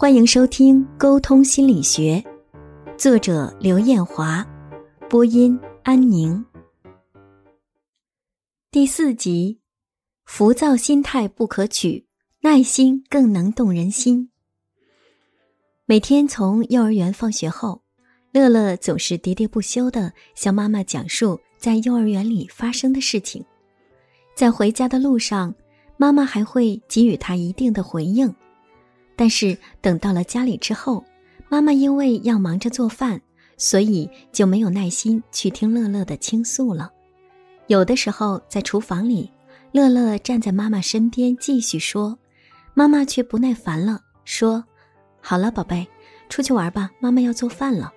欢迎收听《沟通心理学》，作者刘艳华，播音安宁。第四集：浮躁心态不可取，耐心更能动人心。每天从幼儿园放学后，乐乐总是喋喋不休的向妈妈讲述在幼儿园里发生的事情，在回家的路上，妈妈还会给予他一定的回应。但是等到了家里之后，妈妈因为要忙着做饭，所以就没有耐心去听乐乐的倾诉了。有的时候在厨房里，乐乐站在妈妈身边继续说，妈妈却不耐烦了，说：“好了，宝贝，出去玩吧，妈妈要做饭了。”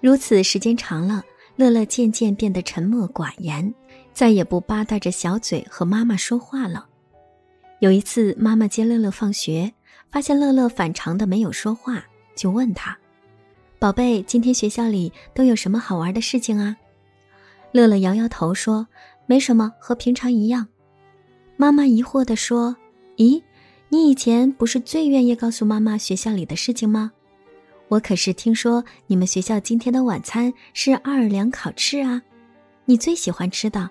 如此时间长了，乐乐渐渐变得沉默寡言，再也不吧嗒着小嘴和妈妈说话了。有一次，妈妈接乐乐放学。发现乐乐反常的没有说话，就问他：“宝贝，今天学校里都有什么好玩的事情啊？”乐乐摇摇头说：“没什么，和平常一样。”妈妈疑惑地说：“咦，你以前不是最愿意告诉妈妈学校里的事情吗？我可是听说你们学校今天的晚餐是奥尔良烤翅啊，你最喜欢吃的。”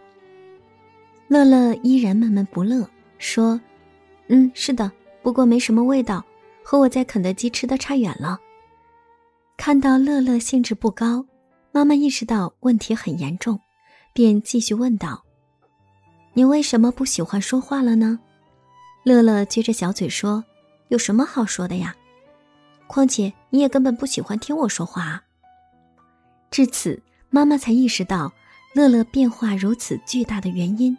乐乐依然闷闷不乐，说：“嗯，是的。”不过没什么味道，和我在肯德基吃的差远了。看到乐乐兴致不高，妈妈意识到问题很严重，便继续问道：“你为什么不喜欢说话了呢？”乐乐撅着小嘴说：“有什么好说的呀？况且你也根本不喜欢听我说话。”。”至此，妈妈才意识到乐乐变化如此巨大的原因。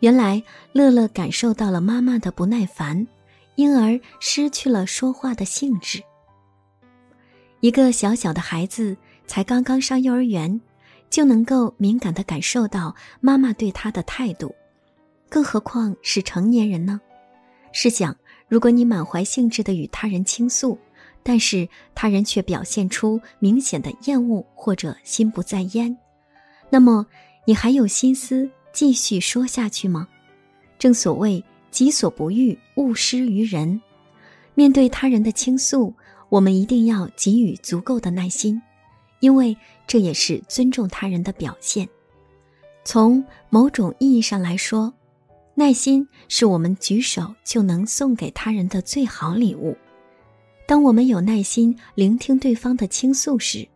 原来，乐乐感受到了妈妈的不耐烦。因而失去了说话的兴致。一个小小的孩子才刚刚上幼儿园，就能够敏感地感受到妈妈对他的态度，更何况是成年人呢？试想，如果你满怀兴致地与他人倾诉，但是他人却表现出明显的厌恶或者心不在焉，那么你还有心思继续说下去吗？正所谓。己所不欲，勿施于人。面对他人的倾诉，我们一定要给予足够的耐心，因为这也是尊重他人的表现。从某种意义上来说，耐心是我们举手就能送给他人的最好礼物。当我们有耐心聆听对方的倾诉时，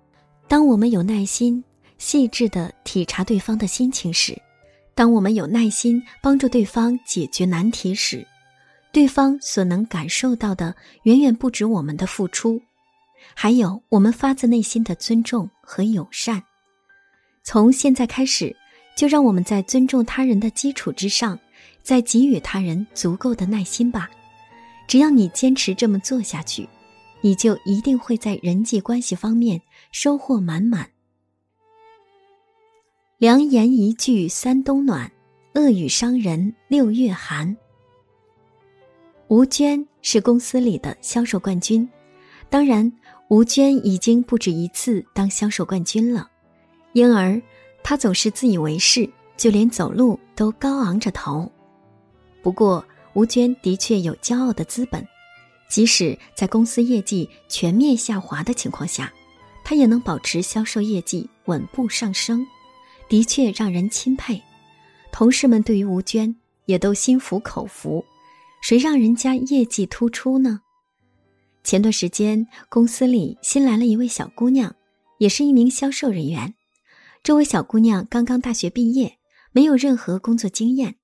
当我们有耐心细致地体察对方的心情时，当我们有耐心帮助对方解决难题时，对方所能感受到的远远不止我们的付出，还有我们发自内心的尊重和友善。从现在开始，就让我们在尊重他人的基础之上，再给予他人足够的耐心吧。只要你坚持这么做下去，你就一定会在人际关系方面收获满满。良言一句三冬暖，恶语伤人六月寒。吴娟是公司里的销售冠军，当然，吴娟已经不止一次当销售冠军了，因而她总是自以为是，就连走路都高昂着头。不过，吴娟的确有骄傲的资本，即使在公司业绩全面下滑的情况下，她也能保持销售业绩稳步上升。的确让人钦佩，同事们对于吴娟也都心服口服。谁让人家业绩突出呢？前段时间公司里新来了一位小姑娘，也是一名销售人员。这位小姑娘刚刚大学毕业，没有任何工作经验，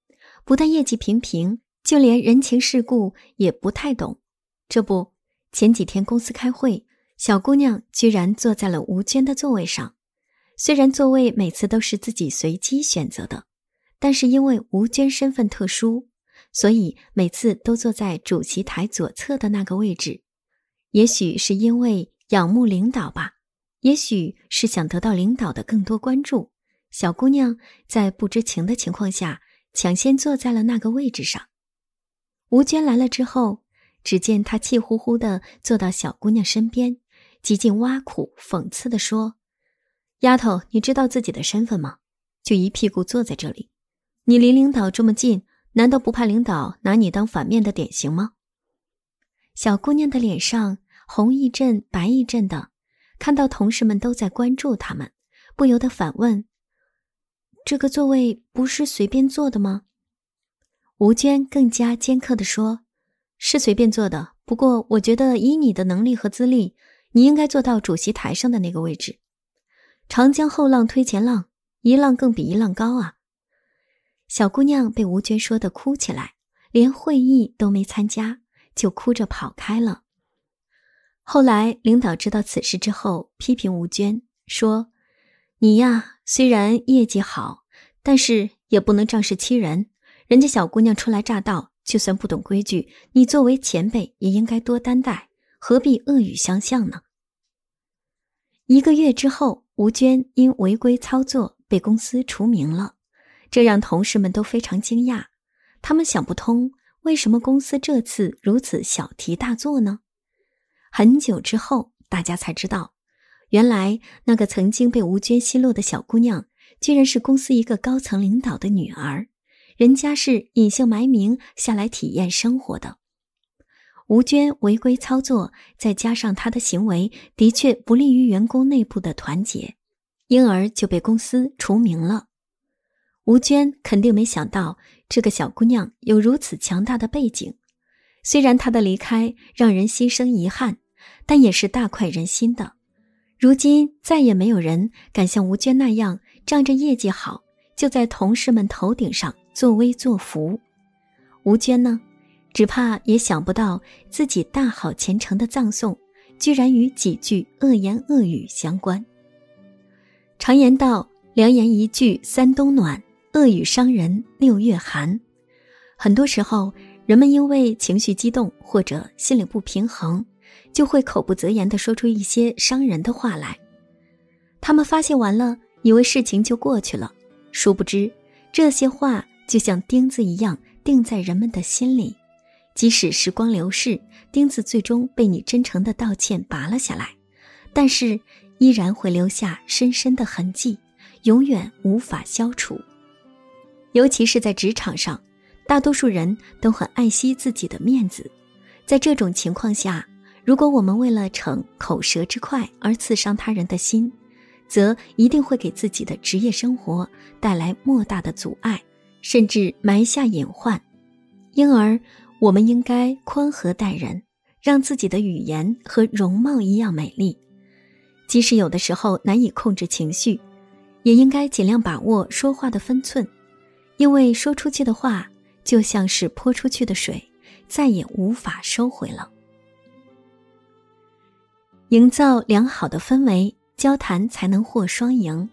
不但业绩平平，就连人情世故也不太懂。这不，前几天公司开会，小姑娘居然坐在了吴娟的座位上。虽然座位每次都是自己随机选择的，但是因为吴娟身份特殊，所以每次都坐在主席台左侧的那个位置。也许是因为仰慕领导吧，也许是想得到领导的更多关注，小姑娘在不知情的情况下抢先坐在了那个位置上。吴娟来了之后，只见她气呼呼地坐到小姑娘身边，极尽挖苦讽刺地说。丫头，你知道自己的身份吗？就一屁股坐在这里，你离领导这么近，难道不怕领导拿你当反面的典型吗？小姑娘的脸上红一阵白一阵的，看到同事们都在关注他们，不由得反问：“这个座位不是随便坐的吗？”吴娟更加尖刻地说：“是随便坐的，不过我觉得以你的能力和资历，你应该坐到主席台上的那个位置。长江后浪推前浪，一浪更比一浪高啊！”小姑娘被吴娟说的哭起来，连会议都没参加。就哭着跑开了。后来领导知道此事之后，批评吴娟说：“你呀，虽然业绩好，但是也不能仗势欺人。人家小姑娘初来乍到，就算不懂规矩，你作为前辈也应该多担待，何必恶语相向呢？”一个月之后，吴娟因违规操作被公司除名了，这让同事们都非常惊讶，他们想不通。为什么公司这次如此小题大做呢？很久之后，大家才知道，原来那个曾经被吴娟奚落的小姑娘，居然是公司一个高层领导的女儿。人家是隐姓埋名下来体验生活的。吴娟违规操作，再加上她的行为的确不利于员工内部的团结，因而就被公司除名了。吴娟肯定没想到，这个小姑娘有如此强大的背景。虽然她的离开让人心生遗憾，但也是大快人心的。如今再也没有人敢像吴娟那样，仗着业绩好就在同事们头顶上作威作福。吴娟呢，只怕也想不到自己大好前程的葬送，居然与几句恶言恶语相关。常言道：“良言一句三冬暖。”恶语伤人六月寒，很多时候，人们因为情绪激动或者心里不平衡，就会口不择言地说出一些伤人的话来。他们发泄完了，以为事情就过去了，殊不知这些话就像钉子一样钉在人们的心里。即使时光流逝，钉子最终被你真诚的道歉拔了下来，但是依然会留下深深的痕迹，永远无法消除。尤其是在职场上，大多数人都很爱惜自己的面子。在这种情况下，如果我们为了逞口舌之快而刺伤他人的心，则一定会给自己的职业生活带来莫大的阻碍，甚至埋下隐患。因而，我们应该宽和待人，让自己的语言和容貌一样美丽。即使有的时候难以控制情绪，也应该尽量把握说话的分寸。因为说出去的话就像是泼出去的水，再也无法收回了。营造良好的氛围，交谈才能获双赢。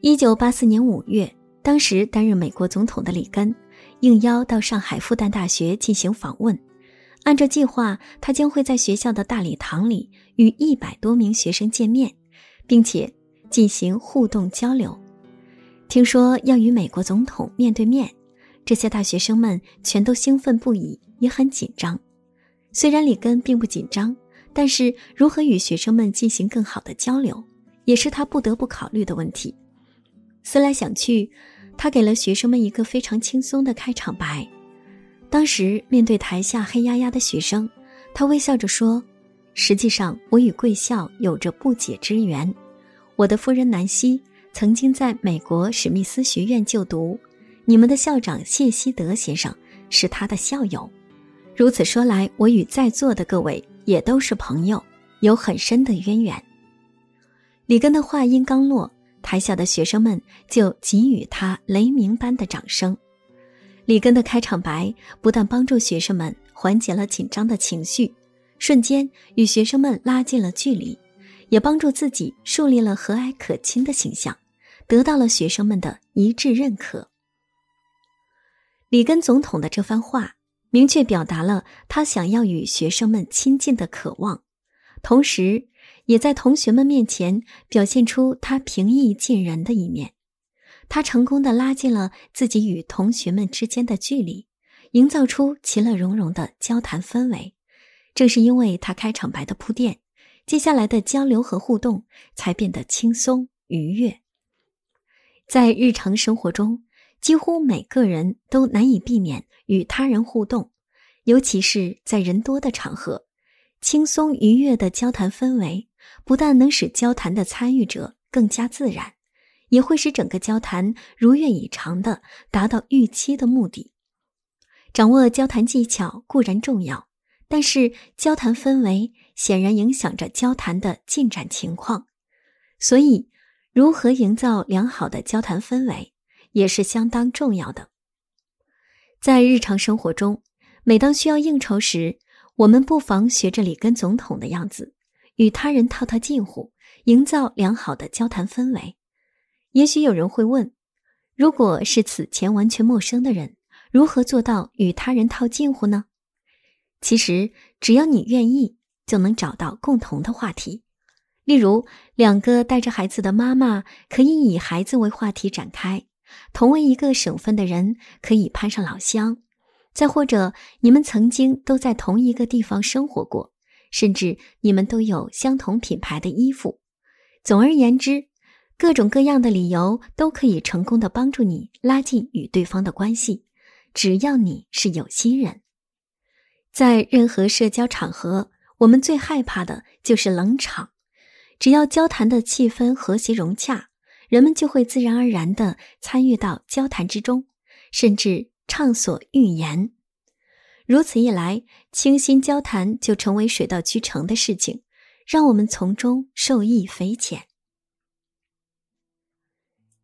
一九八四年五月，当时担任美国总统的里根应邀到上海复旦大学进行访问，按照计划，他将会在学校的大礼堂里与一百多名学生见面，并且进行互动交流。听说要与美国总统面对面，这些大学生们全都兴奋不已，也很紧张。虽然里根并不紧张，但是如何与学生们进行更好的交流，也是他不得不考虑的问题。思来想去，他给了学生们一个非常轻松的开场白。当时面对台下黑压压的学生，他微笑着说：“实际上，我与贵校有着不解之缘。我的夫人南希。”曾经在美国史密斯学院就读，你们的校长谢希德先生是他的校友。如此说来，我与在座的各位也都是朋友，有很深的渊源。里根的话音刚落，台下的学生们就给予他雷鸣般的掌声。里根的开场白不但帮助学生们缓解了紧张的情绪，瞬间与学生们拉近了距离，也帮助自己树立了和蔼可亲的形象。得到了学生们的一致认可。里根总统的这番话，明确表达了他想要与学生们亲近的渴望，同时也在同学们面前表现出他平易近人的一面。他成功的拉近了自己与同学们之间的距离，营造出其乐融融的交谈氛围。正是因为他开场白的铺垫，接下来的交流和互动才变得轻松愉悦。在日常生活中，几乎每个人都难以避免与他人互动，尤其是在人多的场合，轻松愉悦的交谈氛围，不但能使交谈的参与者更加自然，也会使整个交谈如愿以偿的达到预期的目的。掌握交谈技巧固然重要，但是交谈氛围显然影响着交谈的进展情况，所以如何营造良好的交谈氛围也是相当重要的。在日常生活中，每当需要应酬时，我们不妨学着里根总统的样子，与他人套套近乎，营造良好的交谈氛围。也许有人会问：如果是此前完全陌生的人，如何做到与他人套近乎呢？其实，只要你愿意，就能找到共同的话题。例如，两个带着孩子的妈妈可以以孩子为话题展开。同为一个省份的人可以攀上老乡，再或者你们曾经都在同一个地方生活过，甚至你们都有相同品牌的衣服。总而言之，各种各样的理由都可以成功的帮助你拉近与对方的关系。只要你是有心人，在任何社交场合，我们最害怕的就是冷场。只要交谈的气氛和谐融洽。人们就会自然而然的参与到交谈之中，甚至畅所欲言。如此一来，倾心交谈就成为水到渠成的事情，让我们从中受益匪浅。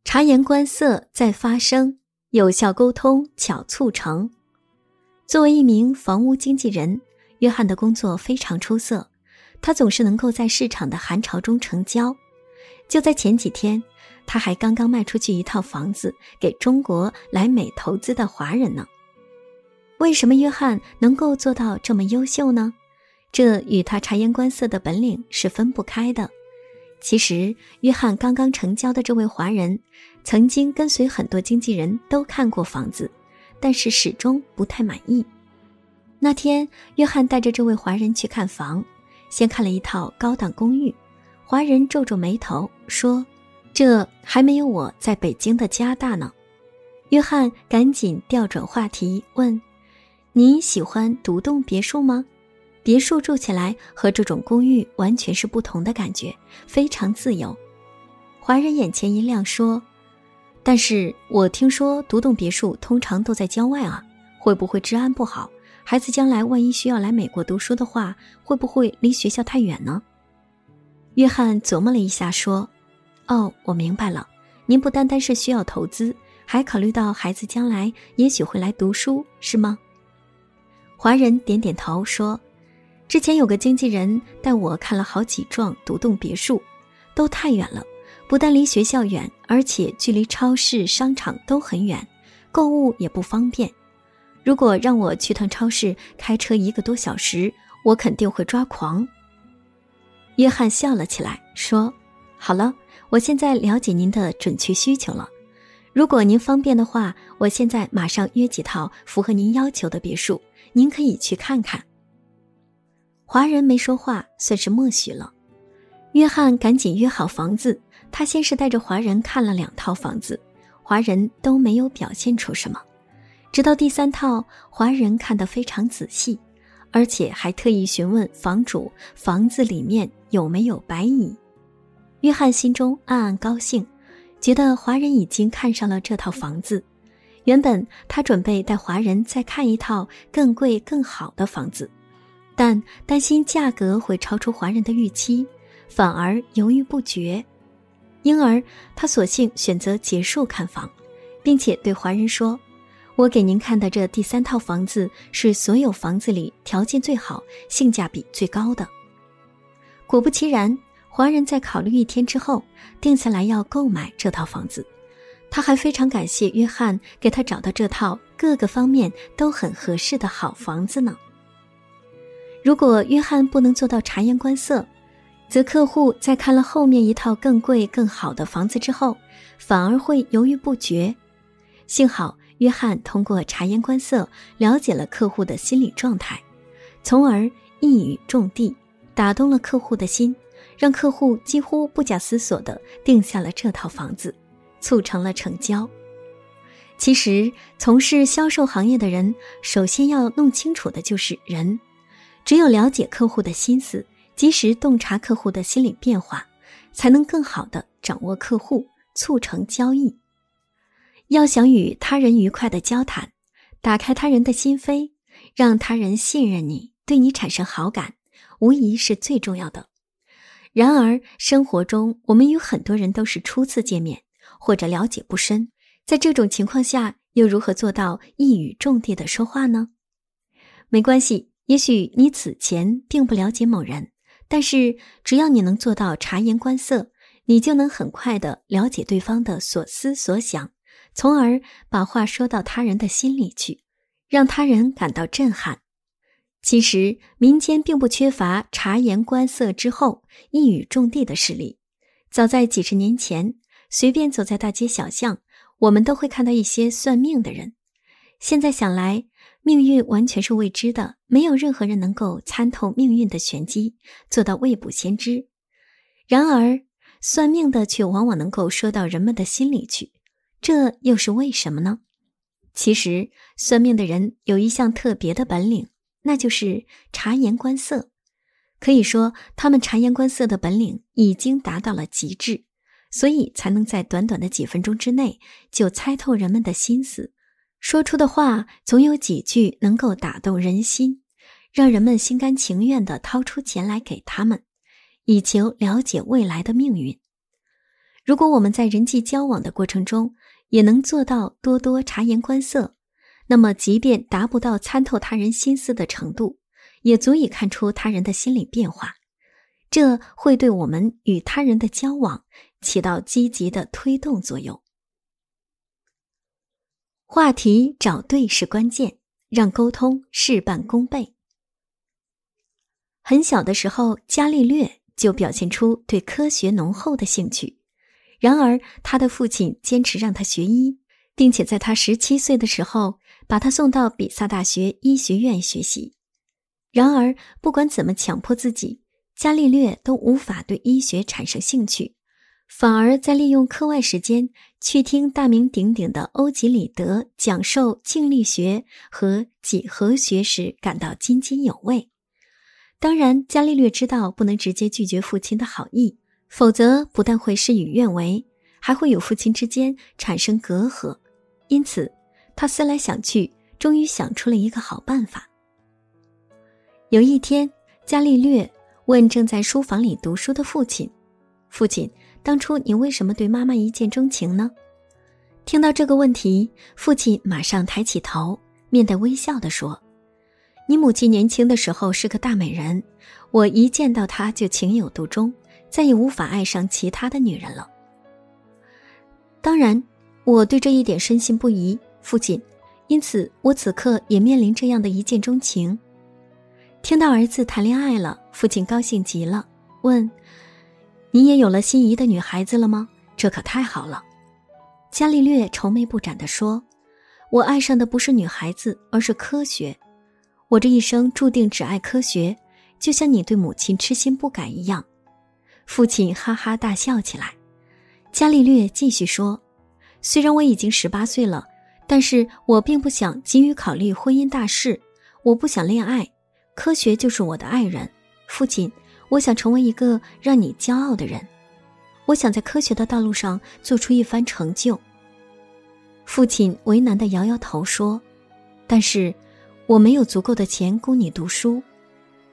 察言观色再发声，有效沟通巧促成。作为一名房屋经纪人，约翰的工作非常出色，他总是能够在市场的寒潮中成交。就在前几天。他还刚刚卖出去一套房子给中国来美投资的华人呢。为什么约翰能够做到这么优秀呢？这与他察言观色的本领是分不开的。其实，约翰刚刚成交的这位华人，曾经跟随很多经纪人都看过房子，但是始终不太满意。那天，约翰带着这位华人去看房，先看了一套高档公寓，华人皱皱眉头说。这还没有我在北京的家大呢。约翰赶紧调转话题问：“您喜欢独栋别墅吗？别墅住起来和这种公寓完全是不同的感觉，非常自由。”华人眼前一亮说：“但是我听说独栋别墅通常都在郊外啊，会不会治安不好？孩子将来万一需要来美国读书的话，会不会离学校太远呢？”约翰琢磨了一下说。哦，我明白了。您不单单是需要投资，还考虑到孩子将来也许会来读书，是吗？华人点点头说：“之前有个经纪人带我看了好几幢独栋别墅，都太远了，不但离学校远，而且距离超市、商场都很远，购物也不方便。如果让我去趟超市，开车一个多小时，我肯定会抓狂。”约翰笑了起来，说：“好了。”我现在了解您的准确需求了。如果您方便的话，我现在马上约几套符合您要求的别墅，您可以去看看。华人没说话，算是默许了。约翰赶紧约好房子。他先是带着华人看了两套房子，华人都没有表现出什么。直到第三套，华人看得非常仔细，而且还特意询问房主房子里面有没有白蚁。约翰心中暗暗高兴，觉得华人已经看上了这套房子。原本他准备带华人再看一套更贵、更好的房子，但担心价格会超出华人的预期，反而犹豫不决。因而他索性选择结束看房，并且对华人说：“我给您看的这第三套房子是所有房子里条件最好、性价比最高的。”果不其然。华人在考虑一天之后，定下来要购买这套房子。他还非常感谢约翰给他找到这套各个方面都很合适的好房子呢。如果约翰不能做到察言观色，则客户在看了后面一套更贵更好的房子之后，反而会犹豫不决。幸好约翰通过察言观色了解了客户的心理状态，从而一语中的，打动了客户的心。让客户几乎不假思索地定下了这套房子，促成了成交。其实，从事销售行业的人，首先要弄清楚的就是人。只有了解客户的心思，及时洞察客户的心理变化，才能更好的掌握客户，促成交易。要想与他人愉快的交谈，打开他人的心扉，让他人信任你，对你产生好感，无疑是最重要的。然而，生活中我们与很多人都是初次见面，或者了解不深。在这种情况下，又如何做到一语中的的说话呢？没关系，也许你此前并不了解某人，但是只要你能做到察言观色，你就能很快的了解对方的所思所想，从而把话说到他人的心里去，让他人感到震撼。其实，民间并不缺乏察言观色之后一语中的的事例。早在几十年前，随便走在大街小巷。我们都会看到一些算命的人。现在想来，命运完全是未知的，没有任何人能够参透命运的玄机，做到未卜先知。然而，算命的却往往能够说到人们的心里去，这又是为什么呢？其实，算命的人有一项特别的本领，那就是察言观色。可以说，他们察言观色的本领已经达到了极致。所以才能在短短的几分钟之内就猜透人们的心思，说出的话总有几句能够打动人心，让人们心甘情愿地掏出钱来给他们，以求了解未来的命运。如果我们在人际交往的过程中也能做到多多察言观色，那么即便达不到参透他人心思的程度，也足以看出他人的心理变化。这会对我们与他人的交往。起到积极的推动作用。话题找对是关键，让沟通事半功倍。很小的时候，伽利略就表现出对科学浓厚的兴趣。然而，他的父亲坚持让他学医，并且在他十七岁的时候把他送到比萨大学医学院学习。然而，不管怎么强迫自己，伽利略都无法对医学产生兴趣。反而在利用课外时间去听大名鼎鼎的欧几里得讲授静力学和几何学时感到津津有味。当然，伽利略知道不能直接拒绝父亲的好意，否则不但会事与愿违，还会与父亲之间产生隔阂。因此，他思来想去，终于想出了一个好办法。有一天，伽利略问正在书房里读书的父亲：“父亲。”当初你为什么对妈妈一见钟情呢？听到这个问题，父亲马上抬起头，面带微笑地说：“你母亲年轻的时候是个大美人，我一见到她就情有独钟，再也无法爱上其他的女人了。当然，我对这一点深信不疑，父亲，因此我此刻也面临这样的一见钟情。”听到儿子谈恋爱了，父亲高兴极了，问。你也有了心仪的女孩子了吗？这可太好了。伽利略愁眉不展地说：“我爱上的不是女孩子，而是科学。我这一生注定只爱科学，就像你对母亲痴心不改一样。”父亲哈哈大笑起来。伽利略继续说：“虽然我已经十八岁了，但是我并不想急于考虑婚姻大事。我不想恋爱，科学就是我的爱人。”父亲。我想成为一个让你骄傲的人，我想在科学的道路上做出一番成就。父亲为难的摇摇头说：“但是我没有足够的钱供你读书。”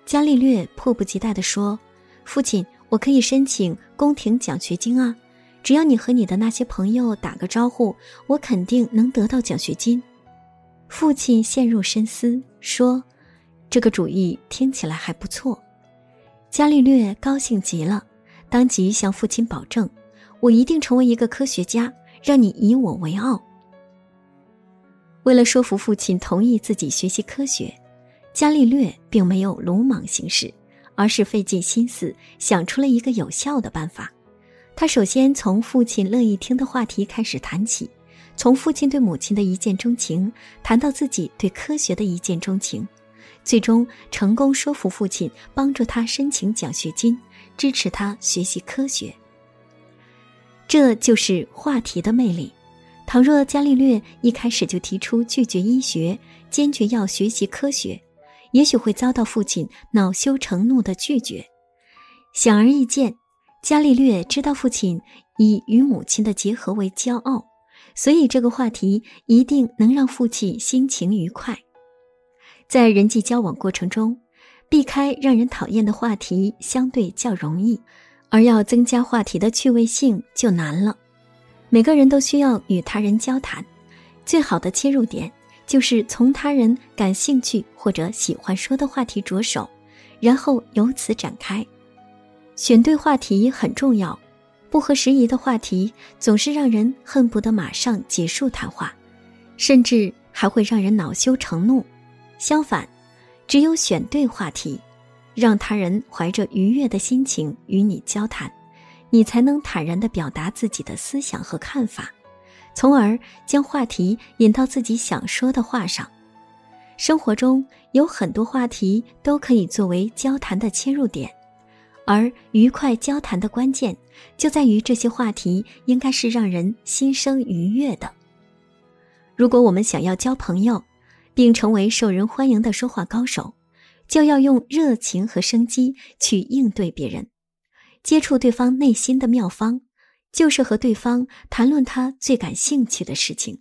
伽利略迫不及待地说：“父亲，我可以申请宫廷奖学金啊！只要你和你的那些朋友打个招呼，我肯定能得到奖学金。”父亲陷入深思，说：“这个主意听起来还不错。”伽利略高兴极了，当即向父亲保证：“我一定成为一个科学家，让你以我为傲。”为了说服父亲同意自己学习科学，伽利略并没有鲁莽行事，而是费尽心思想出了一个有效的办法。他首先从父亲乐意听的话题开始谈起，从父亲对母亲的一见钟情谈到自己对科学的一见钟情。最终成功说服父亲，帮助他申请奖学金，支持他学习科学。这就是话题的魅力，倘若伽利略一开始就提出拒绝医学，坚决要学习科学，也许会遭到父亲恼羞成怒的拒绝。显而易见，伽利略知道父亲以与母亲的结合为骄傲，所以这个话题一定能让父亲心情愉快。在人际交往过程中，避开让人讨厌的话题相对较容易，而要增加话题的趣味性就难了。每个人都需要与他人交谈，最好的切入点就是从他人感兴趣或者喜欢说的话题着手，然后由此展开。选对话题很重要，不合时宜的话题总是让人恨不得马上结束谈话，甚至还会让人恼羞成怒。相反，只有选对话题，让他人怀着愉悦的心情与你交谈。你才能坦然地表达自己的思想和看法，从而将话题引到自己想说的话上。生活中有很多话题都可以作为交谈的切入点，而愉快交谈的关键就在于这些话题应该是让人心生愉悦的。如果我们想要交朋友，并成为受人欢迎的说话高手，就要用热情和生机去应对别人。接触对方内心的妙方，就是和对方谈论他最感兴趣的事情。